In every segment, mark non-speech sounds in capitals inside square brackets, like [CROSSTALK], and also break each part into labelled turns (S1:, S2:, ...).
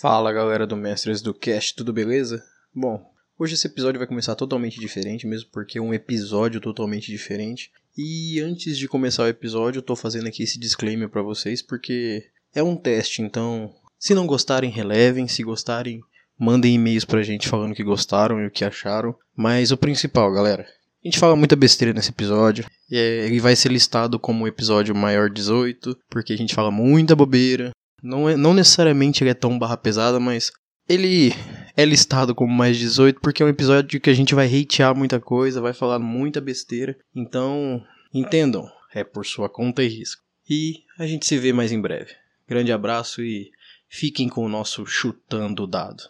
S1: Fala galera do Mestres do Cast, tudo beleza? Bom, hoje esse episódio vai começar totalmente diferente, mesmo porque é um episódio totalmente diferente. E antes de começar o episódio, eu tô fazendo aqui esse disclaimer para vocês porque é um teste, então se não gostarem, relevem, se gostarem, mandem e-mails pra gente falando que gostaram e o que acharam. Mas o principal, galera, a gente fala muita besteira nesse episódio. É, ele vai ser listado como episódio maior 18, porque a gente fala muita bobeira. Não, é, não necessariamente ele é tão barra pesada, mas ele é listado como mais 18 porque é um episódio que a gente vai hatear muita coisa, vai falar muita besteira. Então, entendam, é por sua conta e risco. E a gente se vê mais em breve. Grande abraço e fiquem com o nosso chutando dado.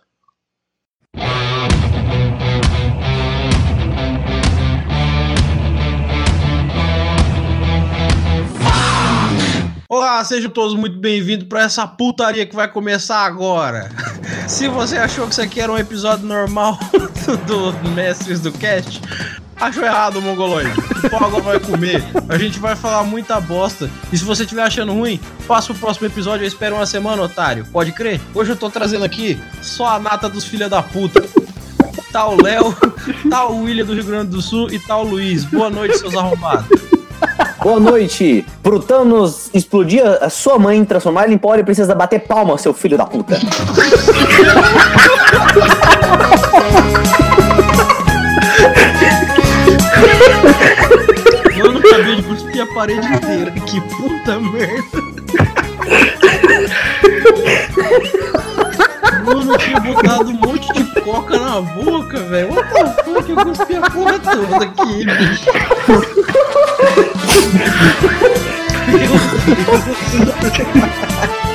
S1: Olá, sejam todos muito bem-vindos para essa putaria que vai começar agora. [LAUGHS] Se você achou que isso aqui era um episódio normal [LAUGHS] do, Mestres do Cast, achou errado, mongoloide. O pau agora vai comer. A gente vai falar muita bosta. E se você estiver achando ruim, passa o próximo episódio. Eu espero uma semana, otário. Pode crer? Hoje eu tô trazendo aqui só a nata dos filha da puta. Tá o Léo, tá o William do Rio Grande do Sul e tá o Luiz. Boa noite, seus arrombados. [LAUGHS]
S2: Boa noite. Pro Thanos explodir a sua mãe, transformar ele em pó, ele precisa bater palma, seu filho da puta.
S1: Mano, acabei de cuspir a parede inteira. Que puta merda. Mano, eu tinha botado um monte de coca na boca, velho. What the fuck? Eu cuspi a porra toda aqui, bicho. [LAUGHS]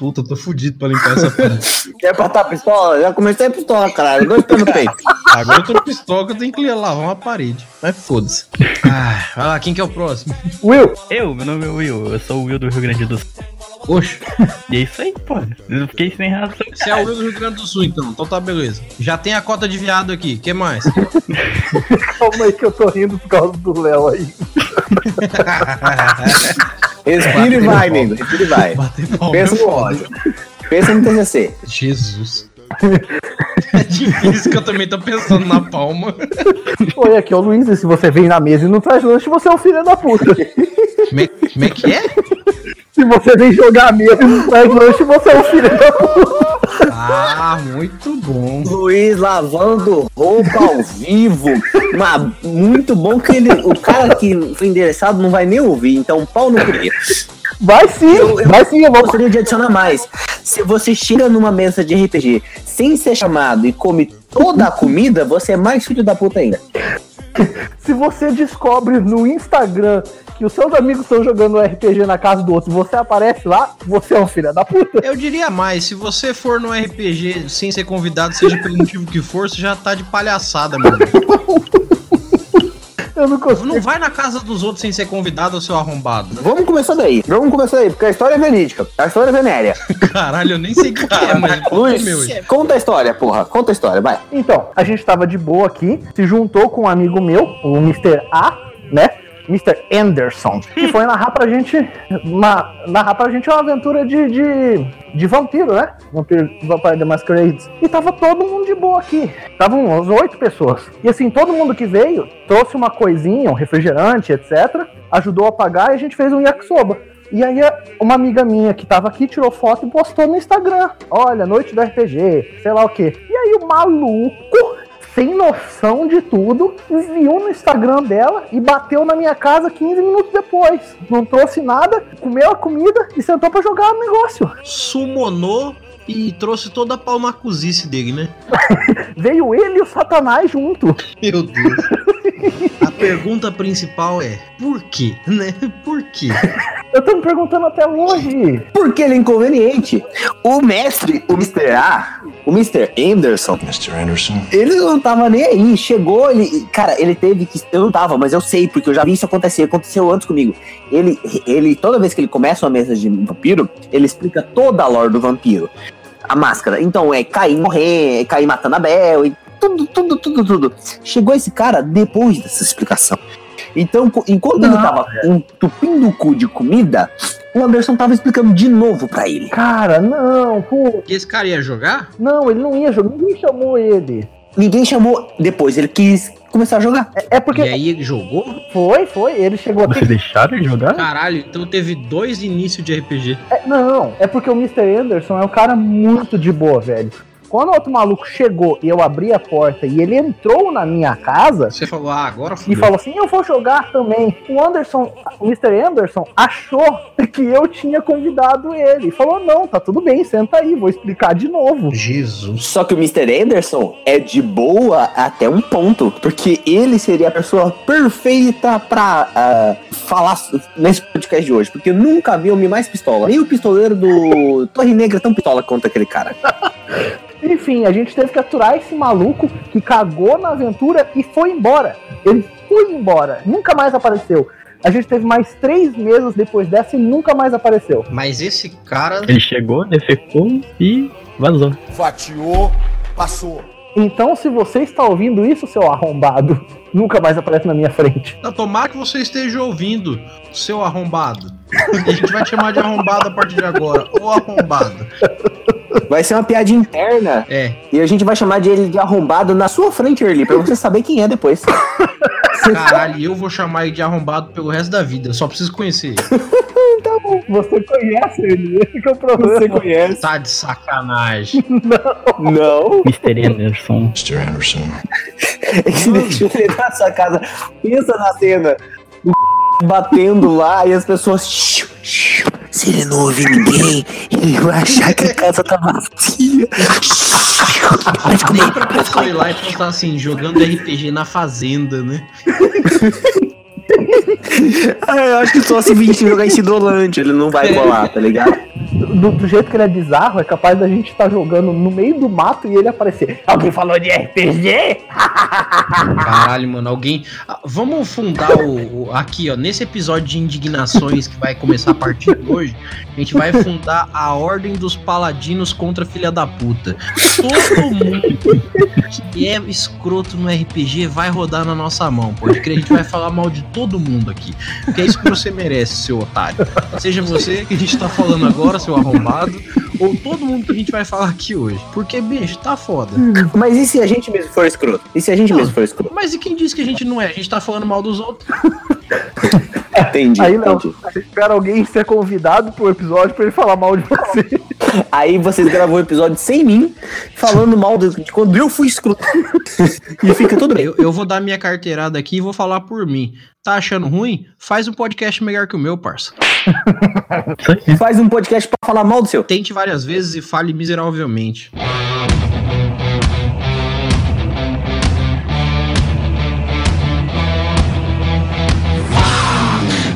S1: Puta, eu tô fudido pra limpar essa porra. [LAUGHS]
S2: Quer a pistola? Já comecei a pistola, caralho. Dois pés no peito.
S1: Agora eu tô pistola que eu tenho que lavar uma parede. Mas foda-se. Ah, vai lá, quem que é o próximo?
S2: Will.
S3: Eu, meu nome é Will, eu sou o Will do Rio Grande do Sul.
S1: Oxe,
S3: E é isso aí, pô. Eu fiquei sem razão.
S1: você é o Will do Rio Grande do Sul, então. Então tá beleza. Já tem a cota de viado aqui. que mais? [LAUGHS]
S4: Calma aí que eu tô rindo por causa do Léo aí. [LAUGHS]
S2: Respira e vai, nego. Respira e vai. Pensa no ódio. Pensa no TCC.
S1: Jesus. [LAUGHS] É difícil que eu também tô pensando na palma.
S4: Oi, aqui é o Luiz, e se você vem na mesa e não traz lanche, você é um filho da puta.
S1: Como é que é?
S4: Se você vem jogar e não traz lanche, você é um filho da puta.
S1: Ah, muito bom.
S2: Luiz lavando roupa ao vivo. Mas muito bom que ele, o cara que foi endereçado não vai nem ouvir. Então, pau no cu.
S4: Vai sim,
S2: Eu- eu-
S4: vai sim, eu vou.
S2: Gostaria de adicionar mais. Se você chega numa mesa de RPG sem ser chamado e come toda a comida, você é mais filho da puta ainda.
S4: Se você descobre no Instagram que os seus amigos estão jogando RPG na casa do outro você aparece lá, você é um filho da puta.
S1: Eu diria mais, se você for no RPG sem ser convidado, seja pelo motivo que for, você já tá de palhaçada, irmão. [LAUGHS]
S4: Eu não consigo.
S1: Não vai na casa dos outros sem ser convidado, seu arrombado.
S2: Vamos começar daí. Vamos começar daí, porque a história é verídica. A história é venérea. [LAUGHS]
S1: Caralho, eu nem sei o que é, mas
S2: Luiz,
S1: meu.
S2: conta a história, porra. Conta a história, vai.
S4: Então, a gente tava de boa aqui, se juntou com um amigo meu, o Mr. A, né? Mr. Anderson, que foi narrar pra gente. na- narrar pra gente uma aventura de, de, de vampiro, né? Vampiro Vampire the Masquerade. E tava todo mundo de boa aqui. Estavam umas oito pessoas. E assim, todo mundo que veio trouxe uma coisinha, um refrigerante, etc. Ajudou a pagar e a gente fez um yakisoba. E aí uma amiga minha que tava aqui tirou foto e postou no Instagram. Olha, noite do RPG, sei lá o quê. E aí o maluco, sem noção de tudo, viu no Instagram dela e bateu na minha casa 15 minutos depois. Não trouxe nada, comeu a comida e sentou pra jogar o negócio.
S1: Sumonou e trouxe toda a palmacuzice dele, né? [LAUGHS]
S4: Veio ele e o Satanás junto.
S1: Meu Deus. [LAUGHS] [LAUGHS] A pergunta principal é: por quê? Né? Por quê?
S4: Eu tô me perguntando até hoje.
S2: Porque ele é inconveniente. O mestre, o Mr. A, o Mr. Anderson,
S5: Mr. Anderson.
S2: ele não tava nem aí. Chegou, ele. Cara, ele teve que. Eu não tava, mas eu sei, porque eu já vi isso acontecer. Aconteceu antes comigo. Ele, ele toda vez que ele começa uma mesa de vampiro, ele explica toda a lore do vampiro. A máscara. Então é cair morrer, é cair matando a Bel. E tudo, tudo, tudo, tudo. Chegou esse cara depois dessa explicação. Então, enquanto ele
S4: Não,
S2: tava entupindo o cu de comida, o Anderson tava explicando de novo pra ele.
S4: Cara, não, pô.
S1: E esse cara ia jogar?
S4: Não, ele não ia jogar. Ninguém chamou ele.
S2: Ninguém chamou depois, ele quis começar a jogar.
S4: É, é porque.
S1: E aí ele jogou?
S4: Foi, foi. Ele chegou aqui.
S3: Vocês deixaram ele jogar?
S1: Caralho, então teve dois inícios de RPG.
S4: É, não, é porque o Mr. Anderson é um cara muito de boa, velho. Quando o outro maluco chegou e eu abri a porta e ele entrou na minha casa
S1: Você falou, ah, agora
S4: e
S1: fudeu.
S4: falou assim: Eu vou jogar também. O Anderson, o Mr. Anderson, achou [LAUGHS] que eu tinha convidado ele. Falou: Não, tá tudo bem, senta aí, vou explicar de novo.
S1: Jesus.
S2: Só que o Mr. Anderson é de boa até um ponto, porque ele seria a pessoa perfeita pra ah, falar nesse podcast de hoje, porque eu nunca vi homem mais pistola. Nem o pistoleiro do Torre Negra tão pistola quanto aquele cara. [LAUGHS]
S4: Enfim, a gente teve que aturar esse maluco que cagou na aventura e foi embora. Ele foi embora, nunca mais apareceu. A gente teve mais três meses depois dessa e nunca mais apareceu.
S1: Mas esse cara.
S3: Ele chegou, defecou e vazou.
S5: Fatiou, passou.
S4: Então, se você está ouvindo isso, seu arrombado, [LAUGHS] nunca mais aparece na minha frente.
S1: Não, tomara que você esteja ouvindo, seu arrombado. A gente vai te chamar de arrombado a partir de agora. Ô arrombado.
S2: Vai ser uma piada interna
S1: É.
S2: e a gente vai chamar de ele de arrombado na sua frente, Early, pra você saber quem é depois.
S1: Caralho, e eu vou chamar ele de arrombado pelo resto da vida. Só preciso conhecer ele. [LAUGHS]
S4: Você conhece ele, esse que é o problema.
S2: conhece?
S1: Tá de sacanagem. [LAUGHS]
S2: Não.
S3: Mr. Anderson.
S5: Mr. Anderson.
S2: Deixa eu ver na sua casa. Pensa na cena. O [LAUGHS] batendo lá e as pessoas. Se ele não ouvir ninguém, ele vai achar que a casa tá vazia. [LAUGHS]
S1: Ir
S2: comer.
S1: lá e postar assim, jogando RPG na fazenda, né? [LAUGHS]
S2: Ah, eu acho que só se vir jogar em Cidolante, ele não vai colar, tá ligado? [LAUGHS]
S4: Do, do jeito que ele é bizarro, é capaz da gente estar jogando no meio do mato e ele aparecer. Alguém falou de RPG? [LAUGHS]
S1: Caralho, mano, alguém. Ah, vamos fundar o, o- Aqui, ó, nesse episódio de indignações que vai começar a partir de hoje, a gente vai fundar a Ordem dos Paladinos contra Filha da Puta. Todo mundo que é escroto no RPG vai rodar na nossa mão, crer, a gente vai falar mal de todo mundo aqui. Porque é isso que você merece, seu otário. Seja você que a gente tá falando agora, seu arrombado, [LAUGHS] ou todo mundo que a gente vai falar aqui hoje. Porque, bicho, tá foda.
S2: Mas e se a gente mesmo for escroto? E se a gente mesmo for escroto?
S1: Mas e quem disse que a gente não é? A gente tá falando mal dos outros. [LAUGHS]
S2: Entendi,
S4: Aí,
S2: entendi.
S4: você espera alguém ser convidado pro episódio pra ele falar mal de você. [LAUGHS]
S2: Aí vocês gravam um episódio sem mim, falando mal de, de quando eu fui escroto. e fica tudo bem.
S1: Eu, eu vou dar minha carteirada aqui e vou falar por mim. Tá achando ruim? Faz um podcast melhor que o meu, parça. [LAUGHS]
S2: Faz um podcast pra falar mal do seu.
S1: Tente várias vezes e fale miseravelmente.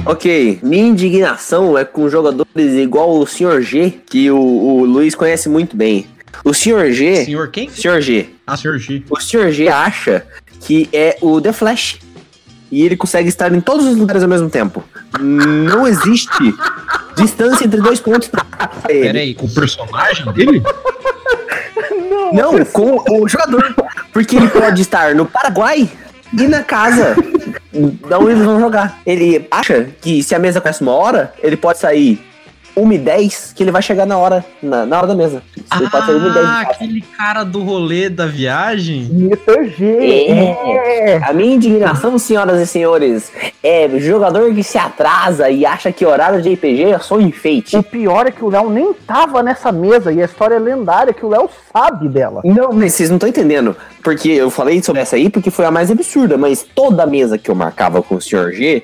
S2: Ok, minha indignação é com jogadores igual o Sr. G, que o, o Luiz conhece muito bem. O Sr. G.
S1: Senhor quem?
S2: Sr. G.
S1: Ah, senhor G.
S2: O Sr. G acha que é o The Flash. E ele consegue estar em todos os lugares ao mesmo tempo. Não existe [LAUGHS] distância entre dois pontos pra ele.
S1: Pera aí, com o personagem dele? [LAUGHS]
S2: Não, com o jogador. Porque ele pode estar no Paraguai e na casa da onde eles vão jogar. Ele acha que se a mesa começa uma hora, ele pode sair 1 e 10, que ele vai chegar na hora, na, na hora da mesa. Ele pode sair 1 e 10 de
S1: Ah, aquele cara do rolê da viagem?
S4: Mr. G.
S2: É. A minha indignação, senhoras e senhores, é jogador que se atrasa e acha que horário de RPG é só enfeite.
S4: O pior é que o Léo nem tava nessa mesa e a história é lendária que o Léo sabe dela.
S2: Não, vocês não estão entendendo. Porque eu falei sobre essa aí porque foi a mais absurda, mas toda mesa que eu marcava com o Sr. G,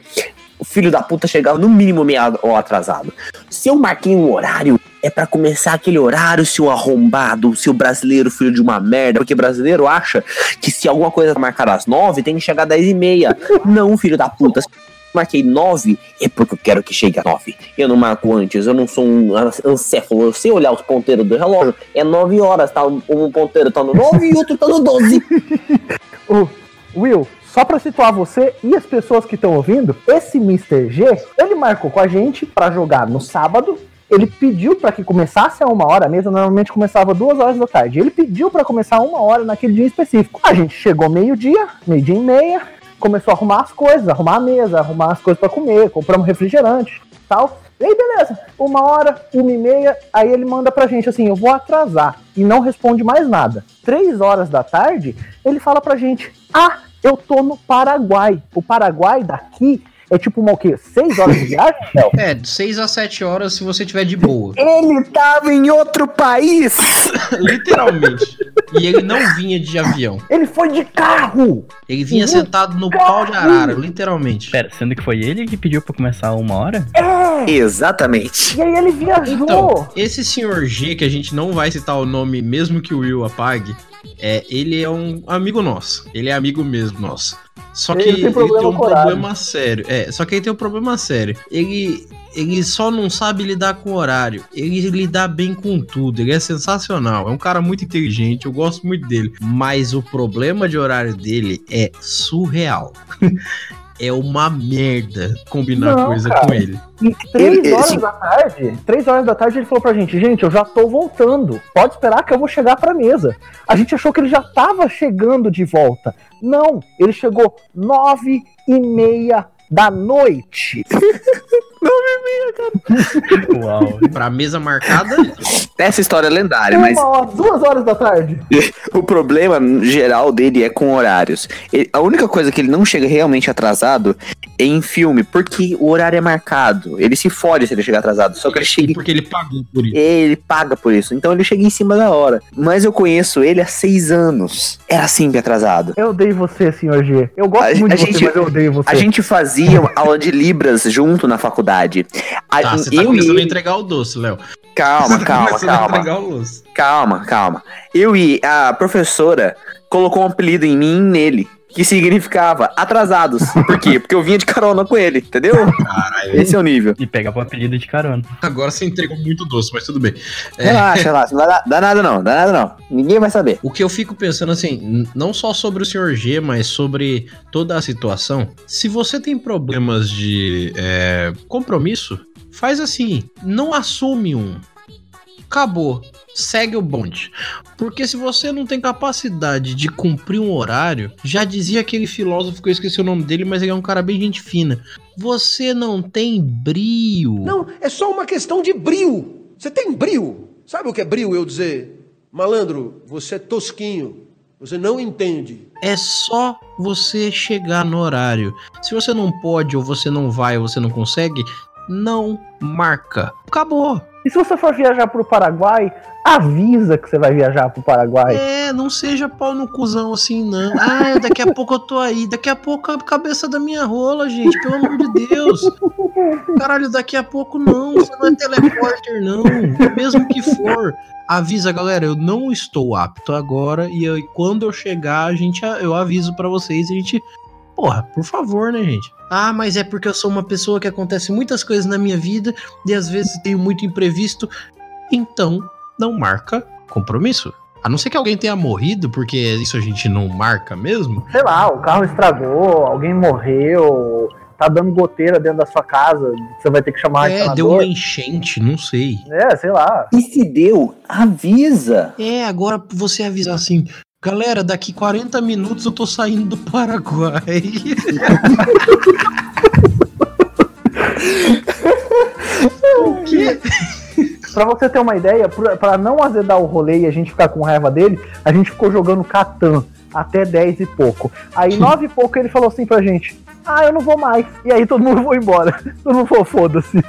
S2: o filho da puta chegava no mínimo meia hora atrasado. Se eu marquei um horário, é pra começar aquele horário, seu arrombado, seu brasileiro filho de uma merda. Porque brasileiro acha que se alguma coisa tá marcada às nove, tem que chegar às dez e meia. Não, filho da puta. Se eu marquei nove, é porque eu quero que chegue a nove. Eu não marco antes, eu não sou um ancéfalo. Eu olhar os ponteiros do relógio. É nove horas, tá? Um ponteiro tá no nove e outro tá no doze. [LAUGHS]
S4: O Will, só pra situar você e as pessoas que estão ouvindo, esse Mr. G, ele marcou com a gente pra jogar no sábado Ele pediu para que começasse a uma hora, a mesa normalmente começava duas horas da tarde. Ele pediu para começar a uma hora naquele dia específico. A gente chegou meio-dia, meio-dia e meia, começou a arrumar as coisas, arrumar a mesa, arrumar as coisas para comer, compramos refrigerante, tal. E aí, beleza, uma hora, uma e meia, aí ele manda pra gente assim, eu vou atrasar, e não responde mais nada. Três horas da tarde, ele fala pra gente, ah, eu tô no Paraguai. O Paraguai daqui é tipo uma o quê? Seis horas de viagem? Não.
S1: É, de 6 a 7 horas se você tiver de boa.
S2: Ele tava em outro país! [COUGHS]
S1: Literalmente. E ele não vinha de avião.
S4: Ele foi de carro!
S1: Ele vinha
S4: Uhum.
S1: sentado no pau de arara, literalmente.
S3: Pera, sendo que foi ele que pediu pra começar uma hora?
S4: É!
S2: Exatamente.
S4: E aí ele viajou!
S1: Então, esse senhor G, que a gente não vai citar o nome, mesmo que o Will apague, é, ele é um amigo nosso. Ele é amigo mesmo nosso. Só que
S4: Ele tem
S1: ele tem, um problema sério. É, só que ele tem um problema sério. Ele, ele só não sabe lidar com horário. Ele lida bem com tudo. Ele é sensacional. É um cara muito inteligente. Eu gosto muito dele. Mas o problema de horário dele é surreal. [LAUGHS] é uma merda combinar
S4: Não,
S1: coisa
S4: cara.
S1: com ele.
S4: E três
S2: Ele-
S4: horas
S2: esse-
S4: da tarde, três horas da tarde ele falou pra gente, gente, eu já tô voltando. Pode esperar que eu vou chegar pra mesa. A gente achou que ele já tava chegando de volta. Não, ele chegou nove e meia da noite. [LAUGHS]
S3: Uau.
S1: Pra mesa marcada,
S2: Essa história é lendária,
S4: Uma
S2: mas
S4: hora, duas horas da tarde. [LAUGHS]
S2: o problema geral dele é com horários. Ele- a única coisa que ele não chega realmente atrasado é em filme, porque o horário é marcado. Ele se fode se ele chegar atrasado. Só que ele chega.
S1: porque ele pagou por isso.
S2: Ele paga por isso. Então ele chega em cima da hora. Mas eu conheço ele há seis anos. Era sempre atrasado.
S4: Eu odeio você, senhor G. Eu gosto
S2: A-
S4: muito
S2: a
S4: de você,
S2: gente-
S4: mas eu odeio você.
S2: A gente fazia aula de Libras junto na faculdade. A-
S1: Tá, você tá
S2: eu e
S1: começando a entregar o doce, Léo.
S2: Calma, [LAUGHS]
S1: tá
S2: calma, calma. Calma, calma. Eu e a professora colocou um apelido em mim e nele. Que significava atrasados. Por quê? Porque eu vinha de carona com ele, entendeu?
S1: Caralho.
S2: Esse é o nível.
S3: E pegava o apelido de carona.
S1: Agora você entregou muito doce, mas tudo bem. É.
S2: Relaxa, relaxa. Não dar, dá nada não, dá nada não. Ninguém vai saber.
S1: O que eu fico pensando assim, não só sobre o Sr. G, mas sobre toda a situação. Se você tem problemas de é, compromisso, faz assim, não assume um. Acabou. Segue o bonde. Porque se você não tem capacidade de cumprir um horário, já dizia aquele filósofo que eu esqueci o nome dele, mas ele é um cara bem gente fina. Você não tem brio.
S5: Não, é só uma questão de brio. Você tem brio. Sabe o que é brio? Eu dizer, malandro, você é tosquinho. Você não entende.
S1: É só você chegar no horário. Se você não pode, ou você não vai, ou você não consegue, não marca. Acabou.
S4: E se você for viajar pro Paraguai, avisa que você vai viajar pro Paraguai.
S1: É, não seja pau no cuzão assim, não. Ah, daqui a [LAUGHS] pouco eu tô aí. Daqui a pouco a cabeça da minha rola, gente. Pelo amor de Deus. Caralho, daqui a pouco não. Você não é teleporter, não. Mesmo que for. Avisa, galera, eu não estou apto agora. E eu- quando eu chegar, a gente, eu aviso pra vocês e a gente. Porra, por favor, né, gente? Ah, mas é porque eu sou uma pessoa que acontece muitas coisas na minha vida e às vezes tenho muito imprevisto. Então, não marca compromisso. A não ser que alguém tenha morrido, porque isso a gente não marca mesmo.
S4: Sei lá, o carro estragou, alguém morreu, tá dando goteira dentro da sua casa, você vai ter que chamar
S1: é, deu uma enchente, não sei.
S4: É, sei lá.
S2: E se deu, avisa.
S1: É, agora você avisar assim, galera, daqui 40 minutos eu tô saindo do Paraguai. [LAUGHS] o quê?
S4: Pra você ter uma ideia, pra não azedar o rolê e a gente ficar com raiva dele, a gente ficou jogando Catan até 10 e pouco. Aí 9 e pouco ele falou assim pra gente: Ah, eu não vou mais. E aí todo mundo foi embora. [LAUGHS] Todo mundo falou, foda-se.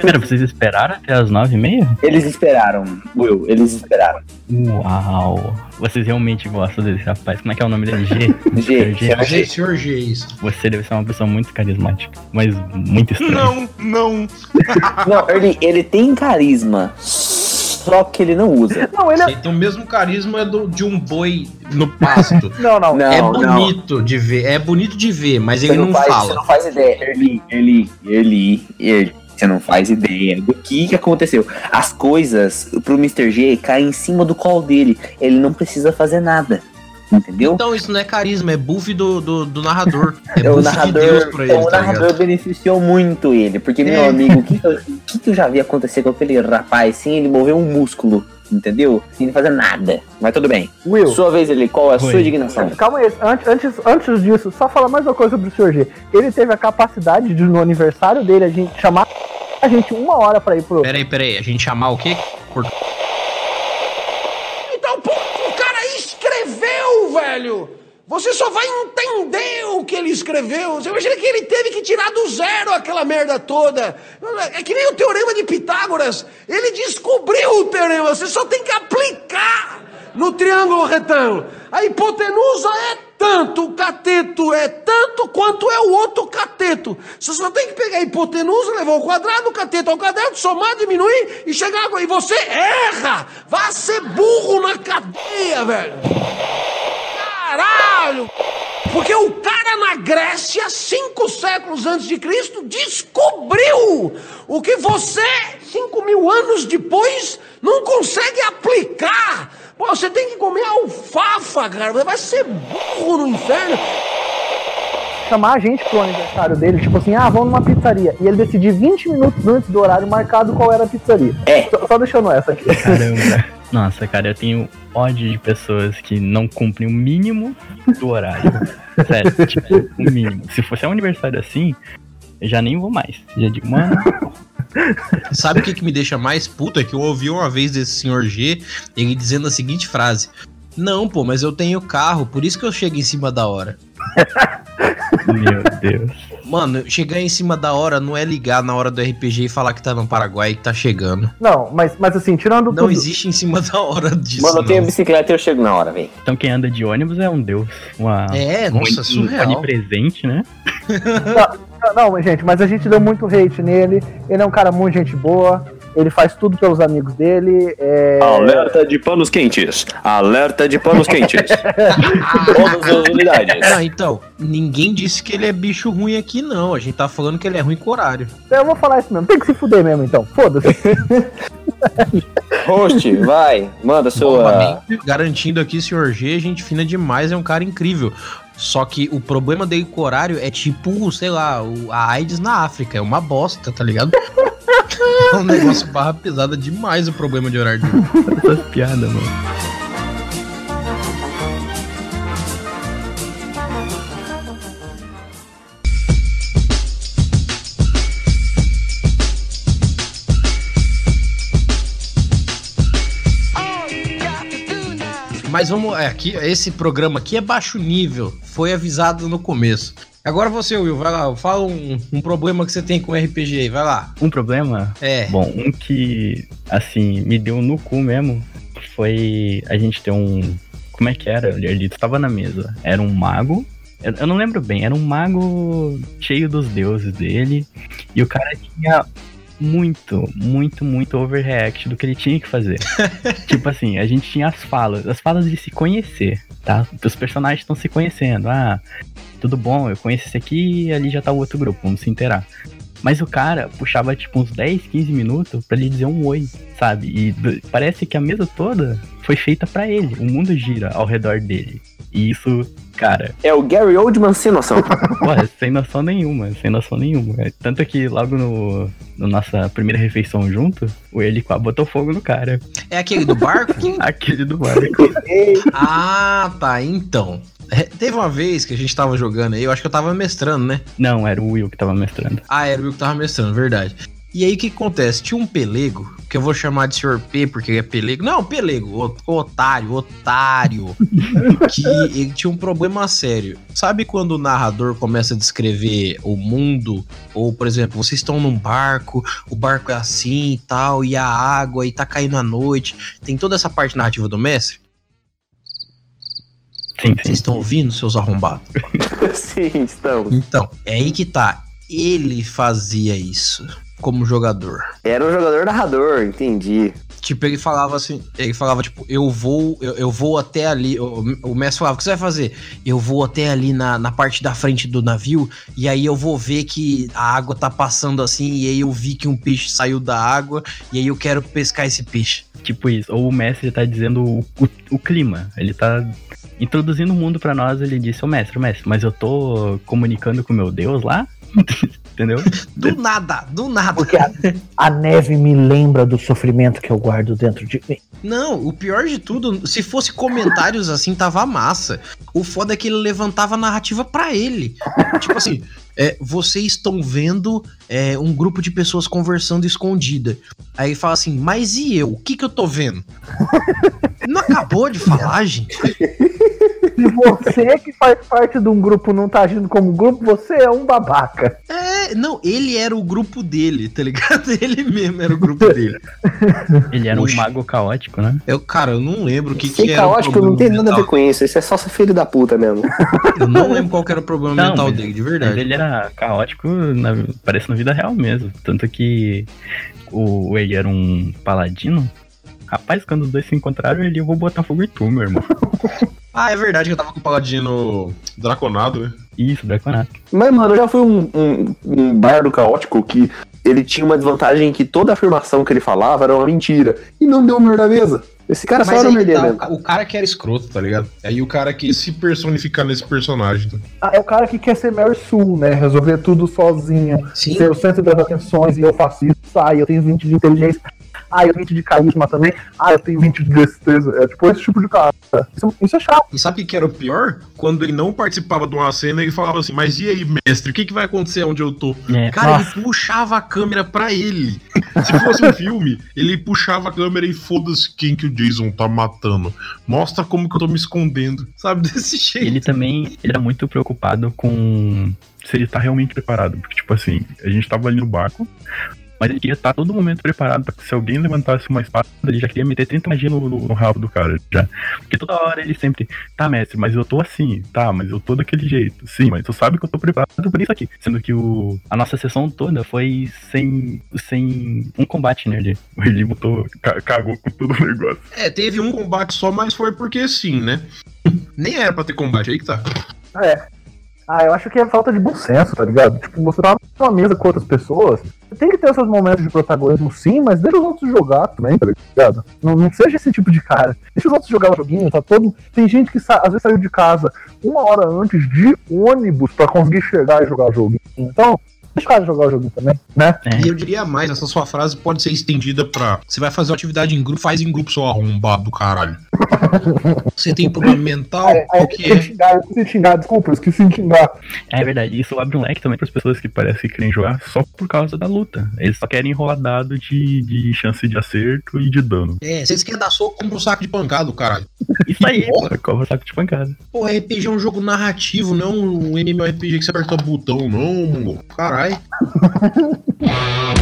S3: Pera, vocês esperaram até as nove e meia?
S2: Eles esperaram, Will, eles esperaram.
S3: Uau. Vocês realmente gostam desse rapaz. Como é que é o nome dele? G? [LAUGHS]
S2: G,
S3: G.
S2: G.
S1: Senhor G, isso.
S3: Você deve ser uma pessoa muito carismática, mas muito estranha.
S1: Não, não.
S2: Não, ele, ele tem carisma, só que ele não usa. [LAUGHS]
S4: Não, ele é.
S1: Tem o mesmo carisma do, de um boi no pasto. [LAUGHS]
S4: Não, não.
S2: Não,
S1: é
S2: não.
S1: bonito de ver, é bonito de ver, mas
S2: Você
S1: ele
S2: não,
S1: não,
S2: faz,
S1: fala.
S2: você não faz ideia. Ele, ele, ele, ele. Você não faz ideia do que, que aconteceu. As coisas pro Mr. G caem em cima do colo dele. Ele não precisa fazer nada. Entendeu?
S1: Então isso não é carisma, é buff do, do, do narrador. [LAUGHS] É,
S2: É, o narrador,
S1: de Deus pra ele,
S2: então, o
S1: tá
S2: narrador
S1: ligado?
S2: beneficiou muito ele, porque, meu
S1: É.
S2: amigo, o que, [LAUGHS] que, eu, o que eu já vi acontecer com aquele rapaz sem ele mover um músculo, entendeu? Sem ele fazer nada. Mas tudo bem.
S4: Will,
S2: Sua vez, ele, qual é a sua indignação?
S4: calma aí. Antes, antes, antes disso, só falar mais uma coisa sobre o Sr. G. Ele teve a capacidade de, no aniversário dele, a gente chamar a gente uma hora pra ir pro.
S1: Peraí, peraí, a gente chamar o quê? Por-
S5: Então, pô, o cara escreveu, velho! Você só vai entender o que ele escreveu. Você imagina que ele teve que tirar do zero aquela merda toda. É que nem o teorema de Pitágoras. Ele descobriu o teorema. Você só tem que aplicar no triângulo retângulo. A hipotenusa é tanto, o cateto é tanto quanto é o outro cateto. Você só tem que pegar a hipotenusa, levar o quadrado, o cateto ao quadrado, somar, diminuir e chegar. E você erra! Vá ser burro na cadeia, velho! Caralho! Porque o cara na Grécia, cinco séculos antes de Cristo, descobriu o que você, cinco mil anos depois, não consegue aplicar. Pô, você tem que comer alfafa, cara. Você vai ser burro no inferno.
S4: chamar a gente pro aniversário dele, tipo assim, ah, vamos numa pizzaria. E ele decidir 20 minutos antes do horário marcado qual era a pizzaria.
S2: É.
S4: Só, só deixando essa aqui.
S3: Caramba. [LAUGHS] Nossa, cara, eu tenho ódio de pessoas que não cumprem o mínimo do horário. [LAUGHS] Sério, tipo, o mínimo. Se fosse um aniversário assim, eu já nem vou mais. Já digo, mano, [LAUGHS]
S1: Sabe o que, que me deixa mais puto? É que eu ouvi uma vez desse senhor G, ele dizendo a seguinte frase. Não, pô, mas eu tenho carro, por isso que eu chego em cima da hora. [LAUGHS]
S3: meu Deus.
S1: Mano, chegar em cima da hora não é ligar na hora do RPG e falar que tá no Paraguai e que tá chegando.
S4: Não, mas, mas assim, tirando
S1: Não
S4: tudo.
S1: existe em cima da hora disso.
S2: Mano, eu tenho
S1: não.
S2: bicicleta e eu chego na hora, velho.
S3: Então quem anda de ônibus é um deus. Uma,
S1: É,
S3: um,
S1: nossa,
S3: um
S1: surreal.
S3: onipresente, né?
S4: Não, mas, gente, mas a gente deu muito hate nele. Ele é um cara muito gente boa. Ele faz tudo pelos amigos dele. É...
S2: Alerta de panos quentes. Alerta de panos quentes. Todas as unidades.
S1: Não, então, ninguém disse que ele é bicho ruim aqui, não. A gente tá falando que ele é ruim com horário.
S4: Eu vou falar isso mesmo. Tem que se fuder mesmo, então. Foda-se.
S2: Host, vai. Manda sua.
S1: Novamente, garantindo aqui, senhor G, gente fina demais, é um cara incrível. Só que o problema dele com horário é tipo, sei lá, o- a AIDS na África. É uma bosta, tá ligado? É um negócio barra pesada demais o problema de horário.
S3: Essas piadas, mano.
S1: Mas vamos. É, aqui, esse programa aqui é baixo nível. Foi avisado no começo. Agora você, Will, vai lá. Fala um, um problema que você tem com RPG aí, vai lá.
S3: Um problema
S1: É.
S3: Bom, um que, assim, me deu no cu mesmo foi a gente ter um. Como é que era? Ele estava na mesa. Era um mago. Eu eu não lembro bem, era um mago cheio dos deuses dele. E o cara tinha muito, muito, muito overreact do que ele tinha que fazer. [LAUGHS] tipo assim, a gente tinha as falas, as falas de se conhecer, tá? Os personagens estão se conhecendo. Ah, tudo bom, eu conheço esse aqui e ali já tá o outro grupo, vamos se inteirar. Mas o cara puxava tipo uns 10, 15 minutos pra ele dizer um oi, sabe? E do- parece que a mesa toda foi feita pra ele. O mundo gira ao redor dele. E isso, cara,
S2: É o Gary Oldman sem noção. [LAUGHS]
S3: Sem noção nenhuma, sem noção nenhuma. É, Tanto que logo no, no nossa primeira refeição junto, o ele botou fogo no cara.
S1: É aquele do barco? [LAUGHS]
S3: Aquele do barco.
S1: ah, tá. Então. Teve uma vez que a gente tava jogando aí, eu acho que eu tava mestrando, né?
S3: Não, era o Will que tava mestrando.
S1: Ah, era o Will que tava mestrando, verdade. E aí o que acontece? Tinha um pelego, que eu vou chamar de Sr. P porque é pelego. Não, pelego, otário, otário. [LAUGHS] que ele tinha um problema sério. Sabe quando o narrador começa a descrever o mundo? Ou, por exemplo, vocês estão num barco, o barco é assim e tal, e a água, e tá caindo a noite. Tem toda essa parte narrativa do mestre.
S3: Sim, sim.
S1: Vocês estão ouvindo, seus arrombados? [LAUGHS]
S2: Sim, estamos.
S1: Então, é aí que tá. Ele fazia isso como jogador.
S2: Era um jogador narrador, entendi.
S1: Tipo, ele falava assim, ele falava, tipo, eu vou, eu, eu vou até ali. O, o mestre falava, o que você vai fazer? Eu vou até ali na, na parte da frente do navio, e aí eu vou ver que a água tá passando assim, e aí eu vi que um peixe saiu da água, e aí eu quero pescar esse peixe.
S3: Tipo isso. Ou o mestre tá dizendo o, o, o clima. Ele tá introduzindo o mundo pra nós, ele disse, ô mestre, mestre, mas eu tô comunicando com o meu Deus lá? [LAUGHS] Entendeu?
S1: Do nada, do nada.
S4: Porque a, a neve me lembra do sofrimento que eu guardo dentro de mim.
S1: Não, o pior de tudo, se fosse comentários assim, tava massa. O foda é que ele levantava a narrativa pra ele. tipo assim, é, vocês estão vendo é, um grupo de pessoas conversando escondida. Aí fala assim, mas e eu? O que que eu tô vendo? [LAUGHS] Não acabou de falar, gente? [LAUGHS]
S4: Se você [LAUGHS] que faz parte de um grupo não tá agindo como grupo, você é um babaca.
S1: É, não, ele era o grupo dele, tá ligado? [LAUGHS] Ele mesmo era o grupo dele.
S3: Ele era
S1: Oxe.
S3: um mago caótico, né?
S1: Eu, cara, eu não lembro o que, que era. o
S2: caótico não tem nada a ver com isso. Isso é só ser filho da puta mesmo. [LAUGHS]
S1: Eu não lembro qual que era o problema
S3: Não,
S1: mental dele, de verdade.
S3: ele era caótico, na- parece na vida real mesmo. Tanto que o Wei era um paladino. Rapaz, quando os dois se encontraram, ele, eu vou botar fogo em tu, meu irmão.
S1: Ah, é verdade que eu tava
S6: Com o Paladino Draconado, né?
S3: Isso, Draconato.
S2: Mas, mano, já foi um, um, um bardo caótico que ele tinha uma desvantagem que toda afirmação que ele falava era uma mentira. E não deu o melhor da mesa. Esse cara só
S1: Mas
S2: era
S1: aí
S2: um merdeiro
S1: tá,
S2: mesmo.
S1: o, ca- o cara que era escroto, tá ligado?
S6: Aí o cara quis se personificar nesse personagem. tá?
S4: Ah, É o cara que quer ser Mary Sue, né? Resolver tudo sozinho.
S1: Sim.
S4: Ser o centro das atenções e eu faço isso. Ah, eu tenho 20 de inteligência. Ah, eu tenho 20 de carisma também. Ah, eu tenho 20 de destreza. É tipo esse tipo de cara. Isso, isso é chato.
S6: E sabe o que que era o pior? Quando ele não participava de uma cena, ele falava assim: Mas e aí, mestre, o que, que vai acontecer onde eu tô?
S3: É,
S1: Cara,
S4: Nossa.
S1: ele puxava a câmera pra ele.
S6: Se fosse um filme, ele puxava a câmera e foda-se quem que o Jason tá matando. Mostra como que eu tô me escondendo.
S1: Sabe, [LAUGHS] desse jeito.
S3: ele também era muito preocupado com se ele tá realmente preparado. Porque, tipo assim, a gente tava ali no barco, mas ele queria estar todo momento preparado pra que se alguém levantasse uma espada, ele já queria meter 30 magia no, no, no rabo do cara, já. Porque toda hora ele sempre, tá, mestre, mas eu tô assim, tá, mas eu tô daquele jeito. Sim, mas tu sabe que eu tô preparado por isso aqui. Sendo que o, a nossa sessão toda foi sem, sem um combate nele. Ele botou, ca- cagou com todo o negócio.
S6: É, teve um combate só, mas foi porque sim, né? [LAUGHS] Nem era pra ter combate, aí que tá.
S4: É. Ah, eu acho que é falta de bom senso, tá ligado? Tipo, você tá numa mesa com outras pessoas, tem que ter esses momentos de protagonismo sim, mas deixa os outros jogar também, tá ligado? Não, não seja esse tipo de cara. Deixa os outros jogar o joguinho, tá todo. Tem gente que às vezes saiu de casa uma hora antes de ônibus pra conseguir chegar e jogar o joguinho. Então, deixa o cara jogar o joguinho também, né?
S3: É.
S6: E eu diria mais, essa sua frase pode ser estendida pra. Você vai fazer uma atividade em grupo, faz em grupo, seu arrombado do caralho. [LAUGHS]
S1: Você tem problema mental?
S4: Eu
S1: que
S4: esqueci
S1: é?
S4: de xingar, eu xingar, desculpa, eu esqueci de xingar.
S3: É verdade, isso abre um leque também para as pessoas que parecem que querem jogar só por causa da luta. Eles só querem enrolar dado de, de chance de acerto e de dano.
S1: É, vocês querem dar soco, compra um saco de pancada, caralho.
S3: Isso aí, porra, cobra saco de pancada.
S1: Pô, RPG é um jogo narrativo, não um MMORPG que você aperta botão, não. Caralho. [LAUGHS]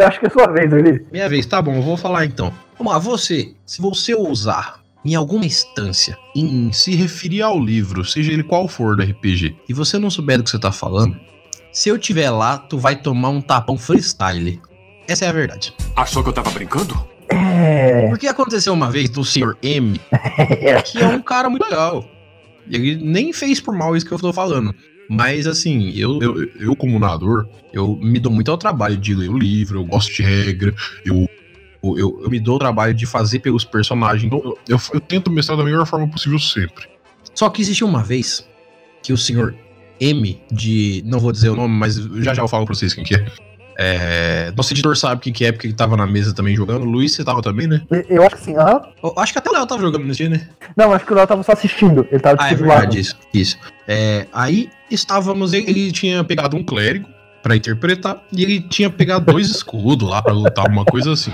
S4: Eu acho que é sua vez, Eli.
S1: Minha vez, tá bom, eu vou falar então. Vamos lá, você, se você ousar em alguma instância em se referir ao livro, seja ele qual for do RPG, e você não souber do que você tá falando, se eu tiver lá, tu vai tomar um tapão freestyle. Essa é a verdade.
S5: Achou que eu tava brincando?
S4: É.
S1: Porque aconteceu uma vez do Sr. M, que é um cara muito legal. Ele nem fez por mal isso que eu tô falando. Mas assim, eu, eu, eu como narrador, eu me dou muito ao trabalho de ler o livro, eu gosto de regra, eu, eu, eu- me dou o trabalho de fazer pelos personagens. Eu, eu, eu tento mestrar da melhor forma possível sempre. Só que existiu uma vez que o Sr. M, de. Não vou dizer o nome, mas já já eu falo pra vocês quem que é. É, nosso editor sabe quem que é, porque ele tava na mesa também jogando. Luiz, você tava também, né?
S4: Eu acho que sim, aham.
S1: Eu acho que até o Léo tava jogando nesse dia, né?
S4: Não, acho que o Léo tava só assistindo. Ele tava
S1: Ah, é
S4: tipo,
S1: verdade, isso. isso. É, aí estávamos, ele, tinha pegado um clérigo pra interpretar e ele tinha pegado dois [LAUGHS] escudos lá pra lutar, uma coisa assim.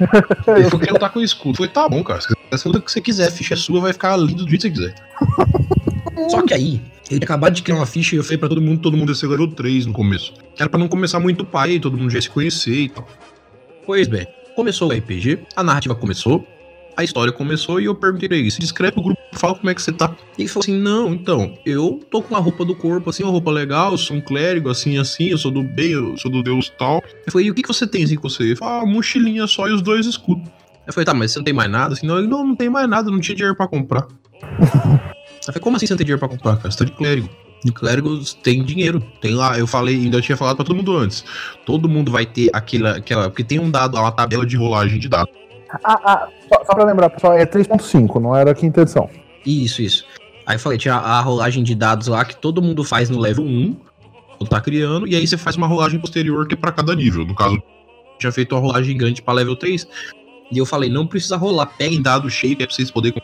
S1: [LAUGHS] Ele falou que ia lutar com o escudo. Foi, tá bom, cara. Se você luta o que você quiser, a ficha é sua, vai ficar lindo do jeito que você quiser. [LAUGHS] Só que aí, ele acabado de criar uma ficha e eu falei pra todo mundo, todo mundo ser level 3 no começo. Era pra não começar muito pai, todo mundo já se conhecer e tal. Pois bem, começou o RPG, a narrativa começou, a história começou e eu perguntei pra ele, se descreve o grupo, fala como é que você tá. E ele falou assim, não, então, eu tô com a roupa do corpo, assim, uma roupa legal, eu sou um clérigo, assim, assim, eu sou do bem, eu sou do deus tal. Eu falei, e o que, que você tem assim com você? Ele falou, ah, mochilinha só e os dois escudos. Eu falei, tá, mas você não tem mais nada? Assim, não, ele, não, não tem mais nada, não tinha dinheiro pra comprar. Eu falei, como assim você não tem dinheiro pra comprar, cara? Você tá de clérigo.
S6: E clérigos tem dinheiro. Tem lá, eu falei, ainda tinha falado pra todo mundo antes. Todo mundo vai ter aquela. aquela porque tem um dado, uma tabela de rolagem de dados.
S4: Ah, ah, só, só pra lembrar, pessoal, é 3.5, não era a quinta edição.
S1: Isso, isso. Aí eu falei, tinha a rolagem de dados lá que todo mundo faz no level 1, quando tá criando, e aí você faz uma rolagem posterior que é pra cada nível. No caso, tinha feito uma rolagem grande pra level 3. E eu falei, não precisa rolar, peguem dado cheio que é pra vocês poderem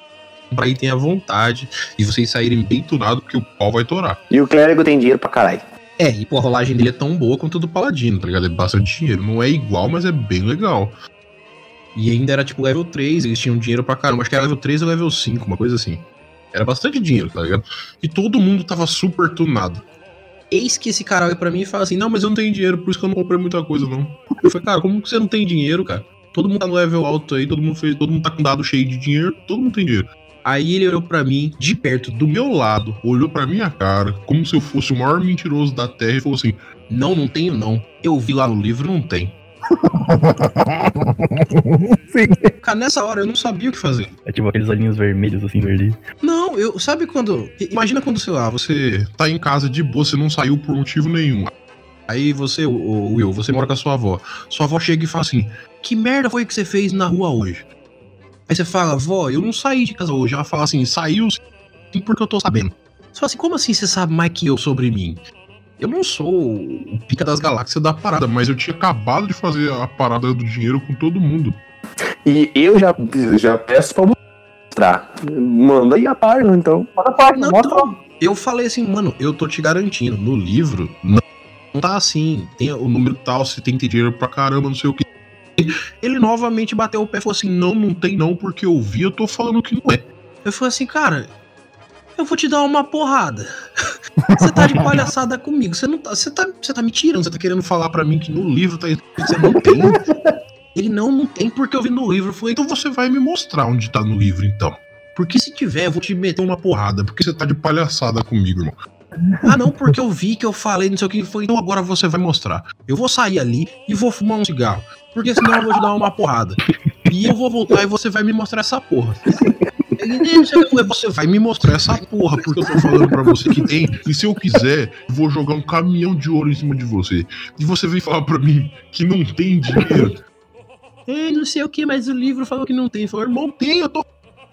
S1: comprar item à vontade e vocês saírem bem tunados, porque o pau vai torar.
S2: E o clérigo tem dinheiro pra caralho.
S1: É, e pô, a rolagem dele é tão boa quanto a do Paladino, tá ligado? É bastante dinheiro. Não é igual, mas é bem legal. E ainda era tipo level 3, eles tinham dinheiro pra caramba. Acho que era level 3 ou level 5, uma coisa assim. Era bastante dinheiro, tá ligado? E todo mundo tava super tunado. Eis que esse cara olha pra mim e fala assim: Não, mas eu não tenho dinheiro, por isso que eu não comprei muita coisa, não. Eu falei, cara, como que você não tem dinheiro, cara? Todo mundo tá no level alto aí, todo mundo fez, todo mundo tá com dado cheio de dinheiro, todo mundo tem dinheiro. Aí ele olhou pra mim, de perto, do meu lado, olhou pra minha cara, como se eu fosse o maior mentiroso da Terra, e falou assim: Não, não tenho, não. Eu vi lá no livro, não tem. [LAUGHS]
S4: Sim.
S1: Cara, nessa hora eu não sabia o que fazer.
S3: É tipo aqueles olhinhos vermelhos, assim, verdes.
S1: Não, eu. Sabe quando. Imagina quando, sei lá, você tá em casa de boa, você não saiu por motivo nenhum. Aí você, o, o Will, você mora com a sua avó. Sua avó chega e fala assim: Que merda foi que você fez na rua hoje? Aí você fala, vó, eu não saí de casa hoje. Ela fala assim, saiu sim porque eu tô sabendo. Você fala assim, como assim você sabe mais que eu sobre mim? Eu não sou o pica das galáxias da parada, mas eu tinha acabado de fazer a parada do dinheiro com todo mundo.
S2: E eu já, já peço pra mostrar. Manda aí a página, então.
S4: Manda a página,
S1: Não,
S4: mostra
S1: não. Eu falei assim, mano, eu tô te garantindo, no livro não, não tá assim. Tem o número tal, você tem que ter dinheiro pra caramba, não sei o que. Ele novamente bateu o pé e falou assim: não, não tem não, porque eu vi, eu tô falando que não é. Eu falei assim, cara, eu vou te dar uma porrada. [LAUGHS] Você tá de palhaçada comigo. Você não tá. Você tá, você tá me tirando, você tá querendo falar pra mim que no livro tá você não tem. Ele não, não tem porque eu vi no livro. Eu falei, então você vai me mostrar onde tá no livro, então. Porque se tiver, eu vou te meter uma porrada, porque você tá de palhaçada comigo, irmão. Ah, não, porque eu vi que eu falei, não sei o que foi, então agora você vai mostrar. Eu vou sair ali e vou fumar um cigarro, porque senão eu vou te dar uma porrada. E eu vou voltar e você vai me mostrar essa porra. Ele, "Não, você vai- me mostrar essa porra, porque eu tô falando pra você que tem. E se eu quiser, vou jogar um caminhão de ouro em cima de você. E você vem falar pra mim que não tem dinheiro. Ei, não sei o que, mas o livro falou que não tem. Falou, irmão, tem, eu tô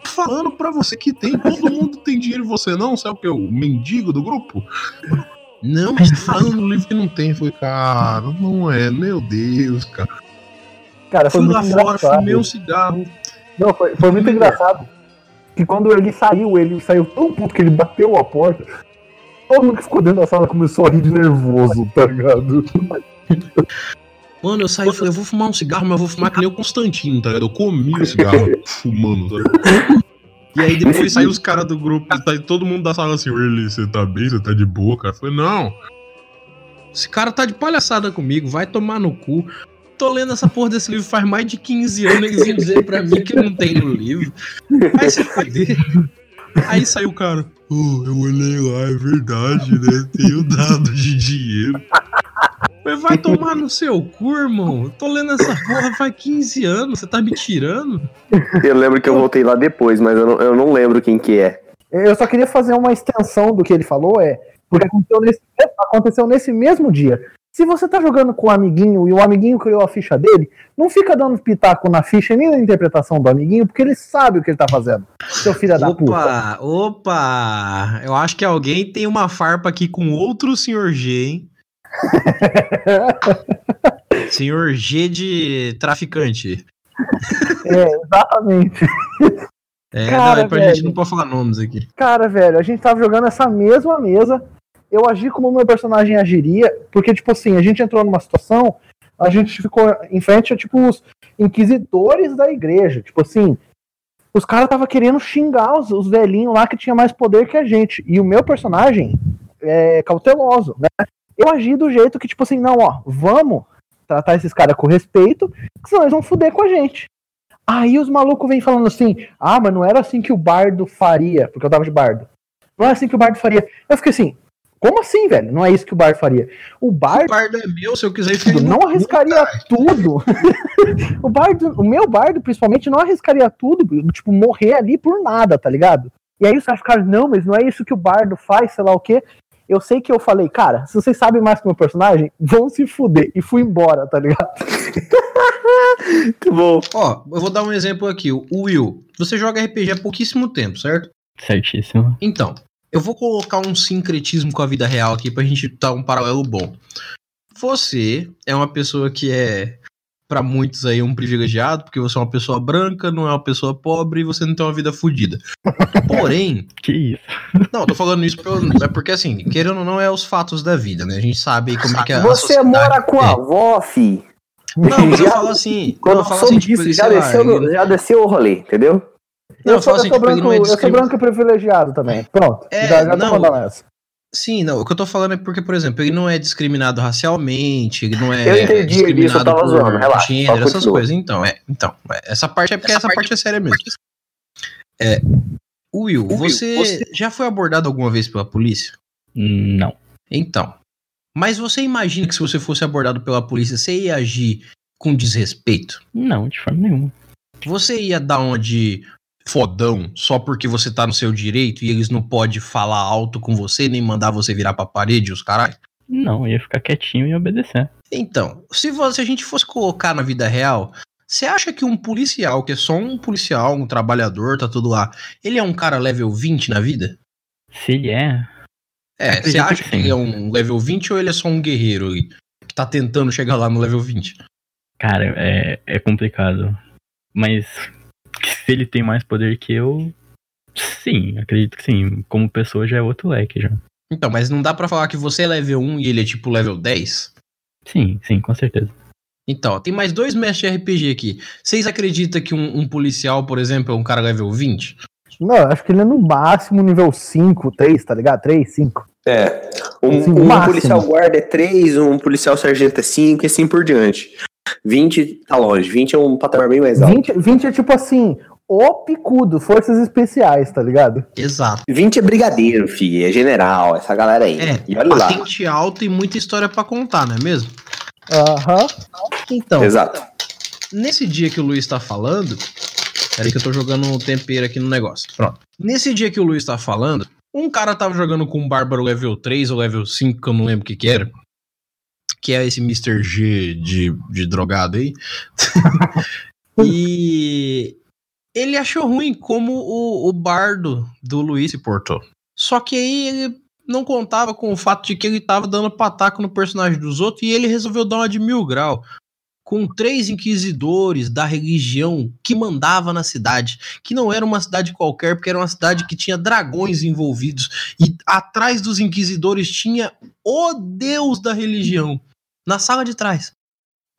S1: falando pra você que tem. Todo mundo tem dinheiro e você não. Sabe o que o mendigo do grupo? Não, mas tá falando no livro que não tem. Falei, cara, não é. Meu Deus, cara.
S4: Cara, foi
S1: Fui lá
S4: muito
S1: fora,
S4: engraçado.
S1: fumei um cigarro.
S4: Não, foi, foi muito engraçado. Que quando ele saiu, ele saiu tão puto que ele bateu a porta. Todo mundo que ficou dentro da sala começou a rir de nervoso, tá ligado?
S1: Mano, eu saí e falei, eu vou fumar um cigarro, mas eu vou fumar que nem o Constantino, tá ligado? Eu comi o cigarro fumando, tá ligado? E aí depois saiu os caras do grupo, tá todo mundo da sala assim, Willy, você tá bem? Você tá de boa, cara? Eu falei, não. Esse cara tá de palhaçada comigo, vai tomar no cu. Tô lendo essa porra desse livro faz mais de 15 anos, eles iam dizer pra mim que não tem no livro. Vai se foder. Aí saiu o cara, "Oh, eu olhei lá, é verdade, né? Tem o dado de dinheiro. Mas vai tomar no seu cu, irmão. Eu tô lendo essa porra faz 15 anos, você tá me tirando?
S2: Eu lembro que eu voltei lá depois, mas eu não, eu não lembro quem que é.
S4: Eu só queria fazer uma extensão do que ele falou, é. Porque aconteceu nesse, aconteceu nesse mesmo dia. Se você tá jogando com um amiguinho e o amiguinho criou a ficha dele, não fica dando pitaco na ficha nem na interpretação do amiguinho, porque ele sabe o que ele tá fazendo. Seu filho da puta.
S1: Opa, opa! Eu acho que alguém tem uma farpa aqui com outro senhor G, hein? [LAUGHS] senhor G de traficante.
S4: É, exatamente.
S1: É,
S4: Cara,
S1: não, é pra
S4: velho.
S1: gente não pode falar nomes aqui.
S4: Cara, velho, a gente tava jogando essa mesma mesa. Eu agi como meu personagem agiria, porque, tipo assim, a gente entrou numa situação, a gente ficou em frente a, tipo, os inquisidores da igreja. Tipo assim, os caras tava querendo xingar os, os velhinhos lá que tinha mais poder que a gente. E o meu personagem é cauteloso, né? Eu agi do jeito que, tipo assim, não, ó, vamos tratar esses caras com respeito, senão eles vão fuder com a gente. Aí os malucos vêm falando assim, ah, mas não era assim que o bardo faria, porque eu tava de bardo. Não é assim que o bardo faria. Eu fiquei assim, como assim, velho? Não é isso que o bardo faria. O
S1: O
S4: bardo
S1: é meu, se eu quiser no
S4: não
S1: cu,
S4: arriscaria tudo. [LAUGHS] o bardo, o meu bardo, principalmente, não arriscaria tudo, tipo, morrer ali por nada, tá ligado? E aí os caras ficaram, não, mas não é isso que o bardo faz, sei lá o quê. Eu sei que eu falei, cara, se vocês sabem mais que o meu personagem, vão se fuder. E fui embora, tá ligado? [LAUGHS]
S2: Muito bom.
S1: Ó, eu vou dar um exemplo aqui. O Will, você joga RPG há pouquíssimo tempo, certo?
S3: Certíssimo.
S1: Então, eu vou colocar um sincretismo com a vida real aqui pra gente dar um paralelo bom. Você é uma pessoa que é, pra muitos aí, um privilegiado, porque você é uma pessoa branca, não é uma pessoa pobre e você não tem uma vida fodida. [LAUGHS] Porém,
S3: Que isso?
S1: não, eu tô falando isso pelo- é porque assim, querendo ou não, é os fatos da vida, né? A gente sabe aí como é que é a
S2: Você mora com a
S1: é.
S2: avó, fi.
S1: Não, mas eu falo assim,
S2: Quando
S1: não, eu falo assim, tipo,
S2: disso,
S1: ele,
S2: já,
S1: lá,
S2: desceu já desceu o rolê, entendeu?
S1: Não,
S4: eu
S1: eu
S4: sou,
S1: falo assim,
S4: eu sou branco,
S1: é
S4: eu sou branco e privilegiado também. Pronto.
S1: É,
S4: já já
S1: não.
S4: essa.
S1: Sim, não, o que eu tô falando é porque, por exemplo, ele não é discriminado racialmente, ele não é
S2: Eu entendi
S1: discriminado
S2: isso, eu tava
S1: por
S2: zoando, relaxa,
S1: gênero, essas coisas. Então, é, então, é, essa parte é porque essa, parte é séria mesmo. É, Will,
S2: Will,
S1: você,
S2: você-
S1: já foi abordado alguma vez pela polícia?
S3: Não.
S1: Então, mas você imagina que se você fosse abordado pela polícia, você ia agir com desrespeito?
S3: Não, de forma nenhuma.
S1: Você ia dar uma de fodão só porque você tá no seu direito e eles não podem falar alto com você, nem mandar você virar pra parede, os caralho?
S3: Não, eu ia ficar quietinho e obedecer.
S1: Então, se, você, se a gente fosse colocar na vida real, você acha que um policial, que é só um policial, um trabalhador, tá tudo lá, ele é um cara level 20 na vida?
S3: Se ele é,
S1: É, você acha
S3: que
S1: que ele é um level 20 ou ele é só um guerreiro ali, que tá tentando chegar lá no level 20?
S3: cara, é, é complicado. Mas se ele tem mais poder que eu, sim, acredito que sim. Como pessoa já é outro leque já.
S1: Então, mas não dá pra falar que você é level 1 e ele é tipo level 10?
S3: Sim, sim, com certeza.
S1: Então, tem mais dois mestres de RPG aqui. Vocês acreditam que um, um policial, por exemplo, é um cara level 20?
S4: Não, eu acho que ele é no máximo nível 5, 3, tá ligado? 3, 5.
S2: É. Um,
S4: Assim,
S2: um policial guarda é 3, um policial sargento é 5 e assim por diante. 20 tá longe, 20 é um patamar bem mais alto.
S4: 20, 20 é tipo assim, o picudo, forças especiais, tá ligado?
S1: Exato.
S2: 20 é brigadeiro, fi, é general, essa galera aí.
S1: É,
S2: e olha lá.
S1: patente alta e muita história pra contar, não é mesmo?
S4: Aham.
S1: Então,
S2: Exato.
S1: nesse dia que o Luiz tá falando. Peraí que eu tô jogando um tempero aqui no negócio. Pronto. Nesse dia que o Luiz tá falando, um cara tava jogando com um Bárbaro level 3 ou level 5, que eu não lembro o que que era. Que é esse Mr. G de, de drogado aí. [LAUGHS] e ele achou ruim como o, o bardo do Luiz se portou. Só que aí ele não contava com o fato de que ele tava dando pataco no personagem dos outros e ele resolveu dar uma de mil grau com três inquisidores da religião que mandava na cidade, que não era uma cidade qualquer, porque era uma cidade que tinha dragões envolvidos e atrás dos inquisidores tinha o deus da religião na sala de trás.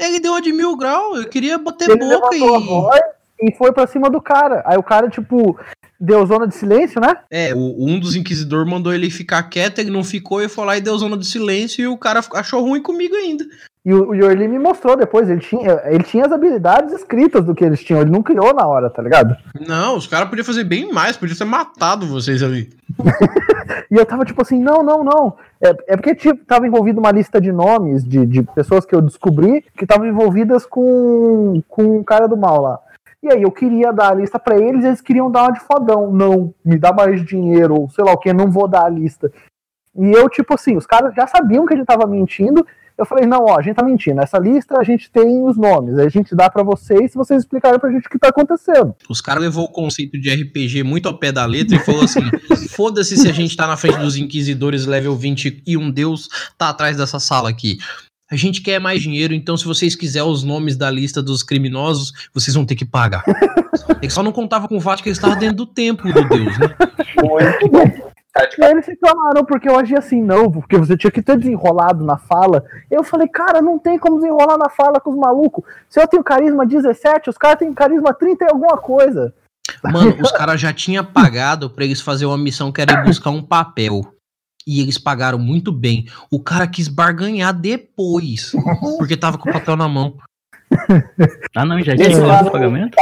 S1: Ele deu uma de mil grau, eu queria bater
S4: Ele
S1: boca
S4: a
S1: e
S4: e foi pra cima do cara. Aí o cara, tipo, deu zona de silêncio, né?
S1: é, o, um dos inquisidores mandou ele ficar quieto, ele não ficou e foi lá e deu zona de silêncio e o cara achou ruim comigo ainda.
S4: E o, o Yorli me mostrou depois, ele tinha, ele tinha as habilidades escritas do que eles tinham, ele não criou na hora, tá ligado?
S1: Não, os caras podiam fazer bem mais, podiam ter matado vocês ali. [LAUGHS]
S4: E eu tava tipo assim, não, não, não. É, é porque tipo, tava envolvido uma lista de nomes de, de pessoas que eu descobri que estavam envolvidas com, com o cara do mal lá. E aí eu queria dar a lista pra eles, eles queriam dar uma de fodão. Não, me dá mais dinheiro, ou sei lá o que, não vou dar a lista. E eu, tipo assim, os caras já sabiam que a gente tava mentindo. Eu falei, não, ó, a gente tá mentindo. Essa lista a gente tem os nomes, a gente dá pra vocês se vocês explicarem pra gente o que tá acontecendo.
S1: Os caras levou o conceito de RPG muito ao pé da letra e falou assim: [LAUGHS] foda-se se a gente tá na frente dos inquisidores level 20 e um deus tá atrás dessa sala aqui. A gente quer mais dinheiro, então se vocês quiserem os nomes da lista dos criminosos, vocês vão ter que pagar. [LAUGHS] Ele só não contava com o fato que eles estavam dentro do templo do deus, né?
S2: Muito bom.
S4: E aí eles reclamaram porque eu agi assim, não, porque você tinha que ter desenrolado na fala. Eu falei, cara, não tem como desenrolar na fala com os malucos. Se eu tenho carisma 17, os caras têm carisma 30 e alguma coisa.
S1: Mano, os caras já tinham pagado pra eles fazer uma missão que era ir buscar um papel. E eles pagaram muito bem. O cara quis barganhar depois, [LAUGHS] porque tava com o papel na mão.
S3: Ah, não, já tinha o pagamento?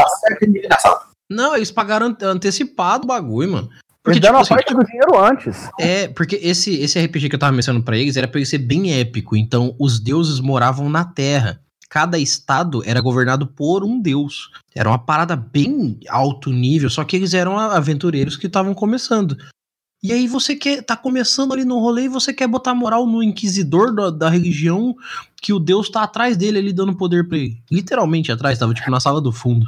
S1: Não, eles pagaram ante- antecipado o bagulho, mano. Porque,
S4: Eles deram
S1: tipo
S4: a
S1: assim,
S4: parte do dinheiro antes.
S1: é, porque esse, esse RPG que eu tava mencionando pra eles era pra ele ser bem épico. Então, os deuses moravam na Terra. Cada estado era governado por um deus. Era uma parada bem alto nível, só que eles eram aventureiros que estavam começando. E aí você quer tá começando ali no rolê e você quer botar moral no inquisidor da, da religião que o Deus tá atrás dele ali dando poder pra ele. Literalmente atrás, tava tipo na sala do fundo.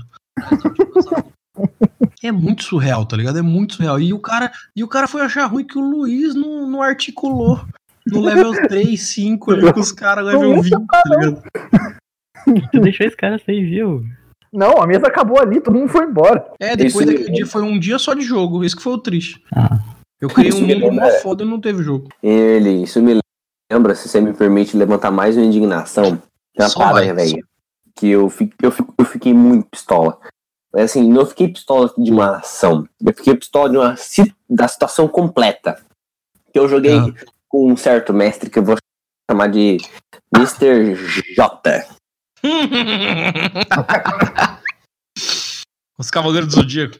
S1: É muito surreal, tá ligado? É muito surreal. E o cara, e o cara foi achar ruim que o Luiz não, não articulou no level [LAUGHS] 3, 5 ali com os caras level 20, tá ligado?
S3: Tu deixou esse cara sair, viu?
S4: Não, a mesa acabou ali, todo mundo foi embora.
S1: É, depois
S2: Isso
S1: daquele dia foi um dia só de jogo. Isso que foi o triste.
S3: Ah.
S1: Eu criei um mundo mó
S2: é.
S1: foda e não teve jogo.
S2: Ele, isso me lembra, se você me permite levantar mais uma indignação. Uma
S1: Só
S2: parada, velho. Que eu, fi- eu, fi- eu fiquei muito pistola. Mas assim, não fiquei pistola de uma ação. Eu fiquei pistola de uma, da situação completa. Que eu joguei
S1: Ah.
S2: com um certo mestre que eu vou chamar de Mr. J. [LAUGHS]
S1: Os Cavaleiros do Zodíaco.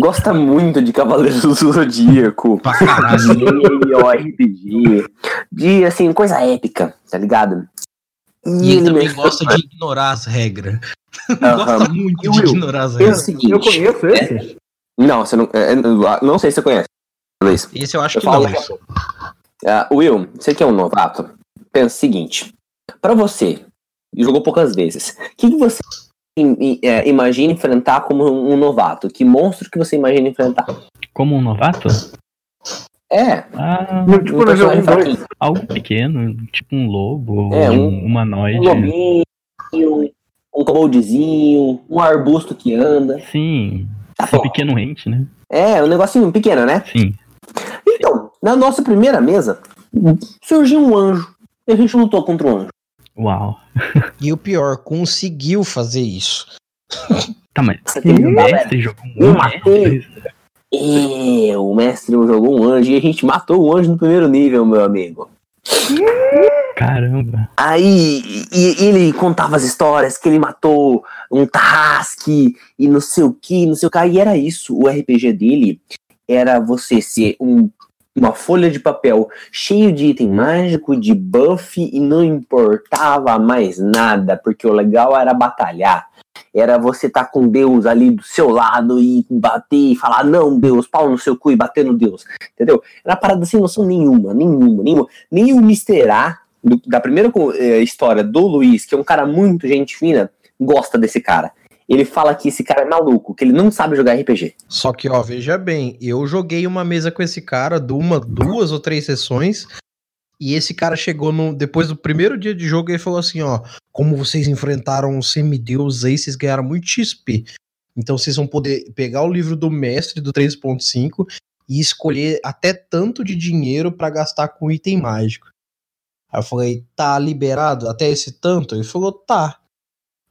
S2: Gosta muito de Cavaleiros do Zodíaco.
S1: Pra caralho.
S2: de de assim, coisa épica, tá ligado?
S1: E ele também gosta de ignorar as regras. [LAUGHS]
S2: Aham.
S1: gosta muito de
S4: Will,
S1: ignorar as
S2: É o
S1: regras.
S2: seguinte.
S4: Eu conheço esse.
S2: Não, você não. é, é, não sei se você conhece. Luiz.
S1: Esse eu acho
S2: Eu
S1: que não.
S2: falo. Ah, Will, você que é um novato, pensa o seguinte. Pra você, e jogou poucas vezes, o que, que você é, imagina enfrentar como um novato? Que monstro que você imagina enfrentar?
S3: Como um novato?
S2: É,
S3: Ah,
S4: No- Tipo,
S2: um
S4: no jogo
S2: personagem
S4: 2.
S2: fraquinho.
S3: algo pequeno, tipo um lobo,
S2: É, um-
S3: um humanoide.
S2: Um lobinho, um um arbusto que anda.
S3: Sim,
S2: Tá bom.
S3: pequeno rente, né?
S2: É, um negocinho pequeno, né?
S3: Sim.
S2: Então, na nossa primeira mesa, surgiu um anjo. E a gente lutou contra o anjo.
S3: Uau.
S1: E o pior, conseguiu fazer isso.
S3: Tá, mas
S2: Você
S3: o
S2: tem
S3: mestre jogou um
S2: matei.
S3: mestre.
S2: E o mestre jogou um anjo e a gente matou o anjo no primeiro nível, meu amigo.
S3: Caramba.
S2: Aí e- e ele contava as histórias que ele matou um Tarrasque e não sei o que, não sei o que. E era isso. O RPG dele era você ser um- uma folha de papel cheio de item mágico, de buff e não importava mais nada, porque o legal era batalhar. Era você estar com Deus ali do seu lado e bater e falar, não, Deus, pau no seu cu e bater no Deus. Entendeu? Era uma parada sem noção nenhuma, nenhuma, nenhuma. Nem o Mr. A, do- da primeira eh, história do Luiz, que é um cara muito gente fina, gosta desse cara. Ele fala que esse cara é maluco, que ele não sabe jogar RPG.
S1: Só que, ó, veja bem, eu joguei uma mesa com esse cara, de uma, duas ou três sessões, e esse cara chegou no, depois do primeiro dia de jogo e ele falou assim, ó, como vocês enfrentaram os semideuses aí, vocês ganharam muito XP. Então vocês vão poder pegar o livro do mestre do 3.5 e escolher até tanto de dinheiro pra gastar com item mágico. Aí eu falei, tá liberado até esse tanto? Ele falou, tá.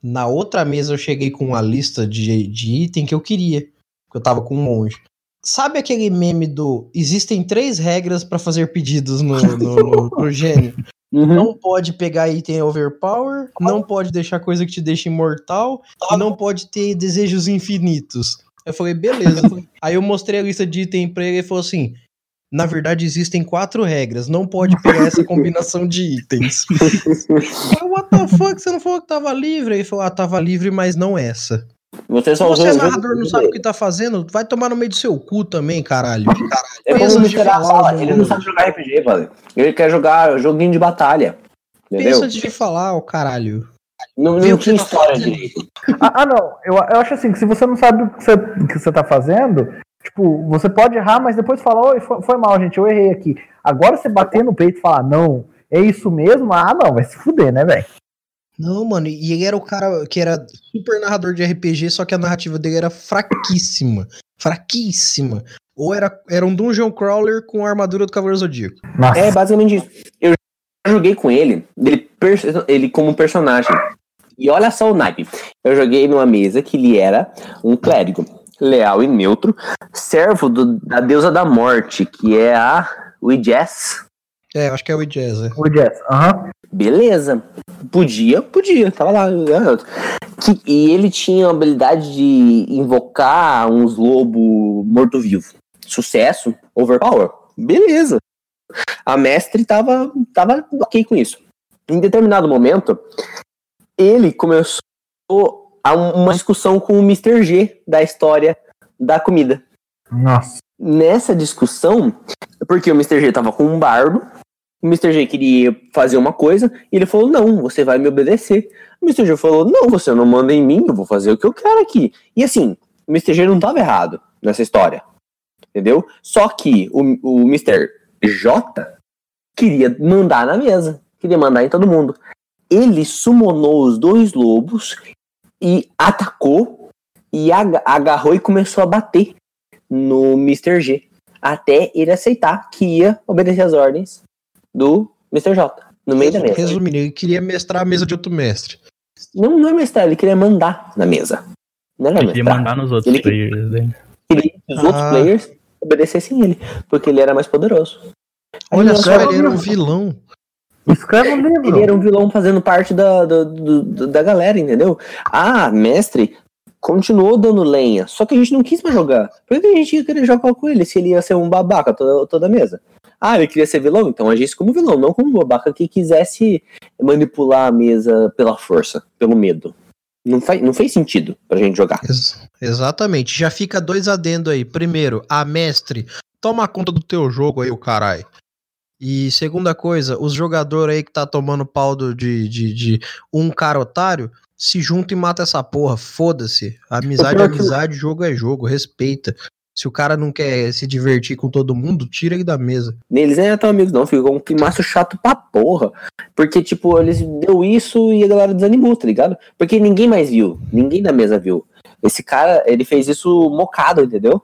S1: Na outra mesa eu cheguei com uma lista de, de item que eu queria. Porque eu tava com um monge. Sabe aquele meme do existem três regras pra fazer pedidos no, no, no, [LAUGHS] no gênio? Não pode pegar item overpower, não pode deixar coisa que te deixa imortal, e não pode ter desejos infinitos. Eu falei, beleza. [LAUGHS] Aí eu mostrei a lista de item pra ele e ele falou assim: na verdade, existem quatro regras. Não pode pegar essa combinação de itens. [LAUGHS] What the fuck? Você não falou que tava livre? Ele falou, ah, tava livre, mas não essa.
S2: Você
S1: Se
S2: só
S1: você é narrador não sabe o que tá fazendo, vai tomar no meio do seu cu também, caralho.
S2: É como
S1: Pensa
S2: o
S1: antes de
S2: Mr. A
S1: falar
S2: fala, ele não
S1: números.
S2: sabe jogar RPG, brother. Ele quer jogar joguinho de batalha. Entendeu?
S1: Pensa antes de falar, ô caralho.
S2: Não, não
S1: o
S2: tinha
S1: tá
S2: história direito.
S4: Ah, ah, não. Eu, eu acho assim, que se você não sabe o que você, o que você tá fazendo, tipo, você pode errar, mas depois falar, oi, foi, foi mal, gente, eu errei aqui. Agora você bater no peito e falar, não, é isso mesmo? Ah, não, vai se fuder, né, velho?
S1: Não, mano, e ele era o cara que era super narrador de RPG, só que a narrativa dele era fraquíssima. Fraquíssima. Ou era, era um dungeon crawler com a armadura do Cavaleiro Zodíaco.
S4: Nossa.
S2: É basicamente isso. Eu já joguei com ele, ele, ele como personagem. E olha só o naipe. Eu joguei numa mesa que ele era um clérigo, leal e neutro, servo do- da deusa da morte, que é a Widjess.
S1: É, eu acho que é o é.
S4: O Jazz, aham.
S2: Beleza. Podia, podia, tava lá. Que- e ele tinha a habilidade de invocar uns lobos morto-vivo. Sucesso, overpower. Beleza. A mestre tava, tava ok com isso. Em determinado momento, ele começou a um- uma discussão com o Mr. G da história da comida.
S4: Nossa.
S2: nessa discussão, porque o Mr. G tava com um bardo, o Mr. G queria fazer uma coisa, e ele falou, não, você vai me obedecer. O Mr. G falou, não, você não manda em mim, eu vou fazer o que eu quero aqui. E assim, o Mr. G não tava errado nessa história, entendeu? Só que o, o Mr. J queria mandar na mesa, queria mandar em todo mundo. Ele summonou os dois lobos e atacou e ag- agarrou e começou a bater no Mr. G. Até ele aceitar que ia obedecer as ordens do Mr. J. No meio da mesa.
S1: Resumindo, ele queria mestrar a mesa de outro mestre.
S2: Não, não é mestrar, ele queria mandar na mesa. Não era
S3: Ele queria mandar nos outros
S2: Ele-
S3: players né?
S2: queria que os outros
S1: Ah.
S2: players obedecessem ele, porque ele era mais poderoso. Aí
S1: Olha só, ele era um vilão.
S4: Escreve um livro.
S2: Ele era um vilão fazendo parte da, da, do- da galera, entendeu? Ah, mestre continuou dando lenha, só que a gente não quis mais jogar. Por que a gente ia querer jogar com ele se ele ia ser um babaca toda, toda a mesa? Ah, ele queria ser vilão? Então agisse como vilão, não como um babaca que quisesse manipular a mesa pela força, pelo medo. Não, faz, não fez sentido pra gente jogar.
S1: Ex- exatamente. Já fica dois adendo aí. Primeiro, a mestre, toma conta do teu jogo aí, o caralho. E segunda coisa, os jogadores aí que tá tomando pau do- de, de, de um cara otário, se junta e mata essa porra. Foda-se. Amizade é amizade, jogo é jogo, respeita. Se o cara não quer se divertir com todo mundo, tira ele da mesa.
S2: Eles nem eram tão amigos, não. Ficou um climaço chato pra porra. Porque, tipo, eles deu isso e a galera desanimou, tá ligado? Porque ninguém mais viu. Ninguém da mesa viu. Esse cara, ele fez isso mocado, entendeu?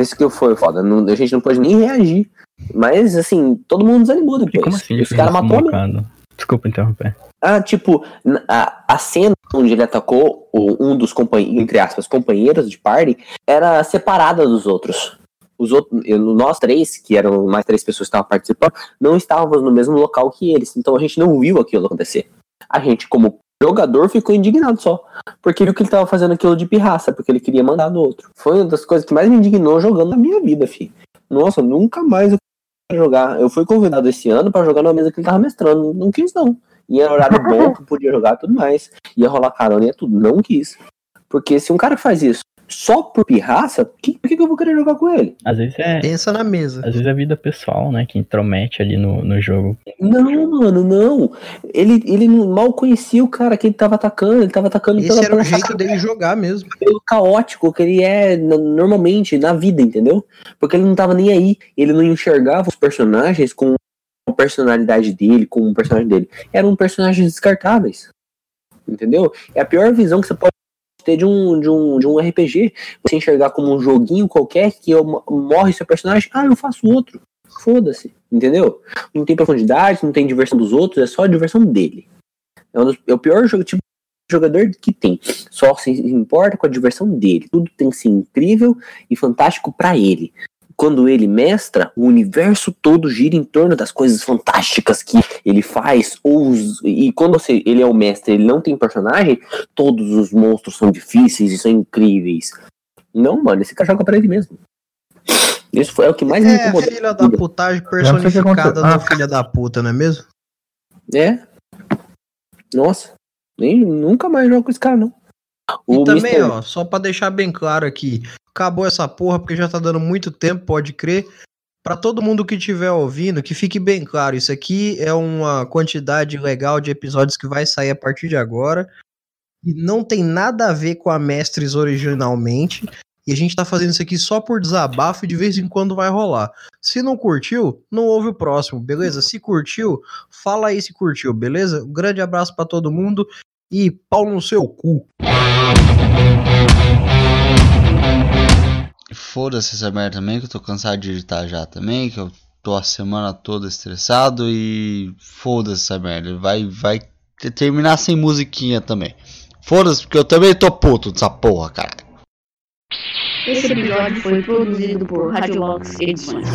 S2: Isso que foi foda. Não- a gente não pôde nem reagir. Mas, assim, todo mundo desanimou
S3: E
S2: depois.
S3: como assim ele
S2: Esse
S3: fez
S2: cara
S3: isso
S2: matou
S3: mocado? Desculpa interromper.
S2: Ah, tipo, a, a cena onde ele atacou o- um dos companheiros, entre aspas, companheiros de party, era separada dos outros. Os outros, nós três, que eram mais três pessoas que estavam participando, não estávamos no mesmo local que eles. Então a gente não viu aquilo acontecer. A gente, como jogador, ficou indignado só. Porque viu que ele estava fazendo aquilo de pirraça, porque ele queria mandar no outro. Foi uma das coisas que mais me indignou jogando na minha vida, fi. Nossa, nunca mais eu quero jogar. Eu fui convidado esse ano pra jogar numa mesa que ele tava mestrando. Não quis, não. E era horário bom, que [LAUGHS] podia jogar e tudo mais. Ia rolar carona e tudo. Não quis. Porque se um cara faz isso só por pirraça, que- por que, que eu vou querer jogar com ele?
S3: Às vezes é.
S1: Pensa na mesa.
S3: Às vezes é vida pessoal, né? Que intromete ali no, no jogo.
S2: Não, mano, não. Ele, ele não- mal conhecia o cara que ele tava atacando. Ele tava atacando
S1: Esse
S2: pela,
S1: era o jeito dele jogar mesmo.
S2: pelo caótico que ele é normalmente na vida, entendeu? Porque ele não tava nem aí. Ele não enxergava os personagens com a personalidade dele, com o personagem dele. Eram personagens descartáveis. Entendeu? É a pior visão que você pode ter de um, de um, de um RPG. Você enxergar como um joguinho qualquer que eu, morre seu personagem, ah, eu faço outro. Foda-se. Entendeu? Não tem profundidade, não tem diversão dos outros, é só a diversão dele. É, um dos- é o pior jogo, tipo jogador que tem só se importa com a diversão dele. Tudo tem que ser incrível e fantástico pra ele. Quando ele mestra, o universo todo gira em torno das coisas fantásticas que ele faz. Ou os- e quando você, ele é o mestre, ele não tem personagem, todos os monstros são difíceis e são incríveis. Não, mano, esse cara joga pra ele mesmo. Isso foi é o que mais me
S1: É,
S2: incomodou.
S1: filha da putagem personificada
S4: Ah.
S1: filha da puta, não é mesmo?
S2: É. Nossa. Nem, nunca mais jogo com esse cara, não.
S1: E
S2: O
S1: também,
S2: Mr.
S1: ó, só pra deixar bem claro aqui, acabou essa porra porque já tá dando muito tempo, pode crer. Pra todo mundo que estiver ouvindo, que fique bem claro, isso aqui é uma quantidade legal de episódios que vai sair a partir de agora. E não tem nada a ver com a Mestres originalmente. E a gente tá fazendo isso aqui só por desabafo e de vez em quando vai rolar. Se não curtiu, não ouve o próximo, beleza? Se curtiu, fala aí se curtiu, beleza? Um grande abraço pra todo mundo e pau no seu cu.
S7: Foda-se essa merda também, que eu tô cansado de editar já também, que eu tô a semana toda estressado e foda-se essa merda. Vai, vai te- terminar sem musiquinha também. Foda-se, porque eu também tô puto dessa porra, cara.
S8: Esse episódio foi produzido por Radiolox Edições.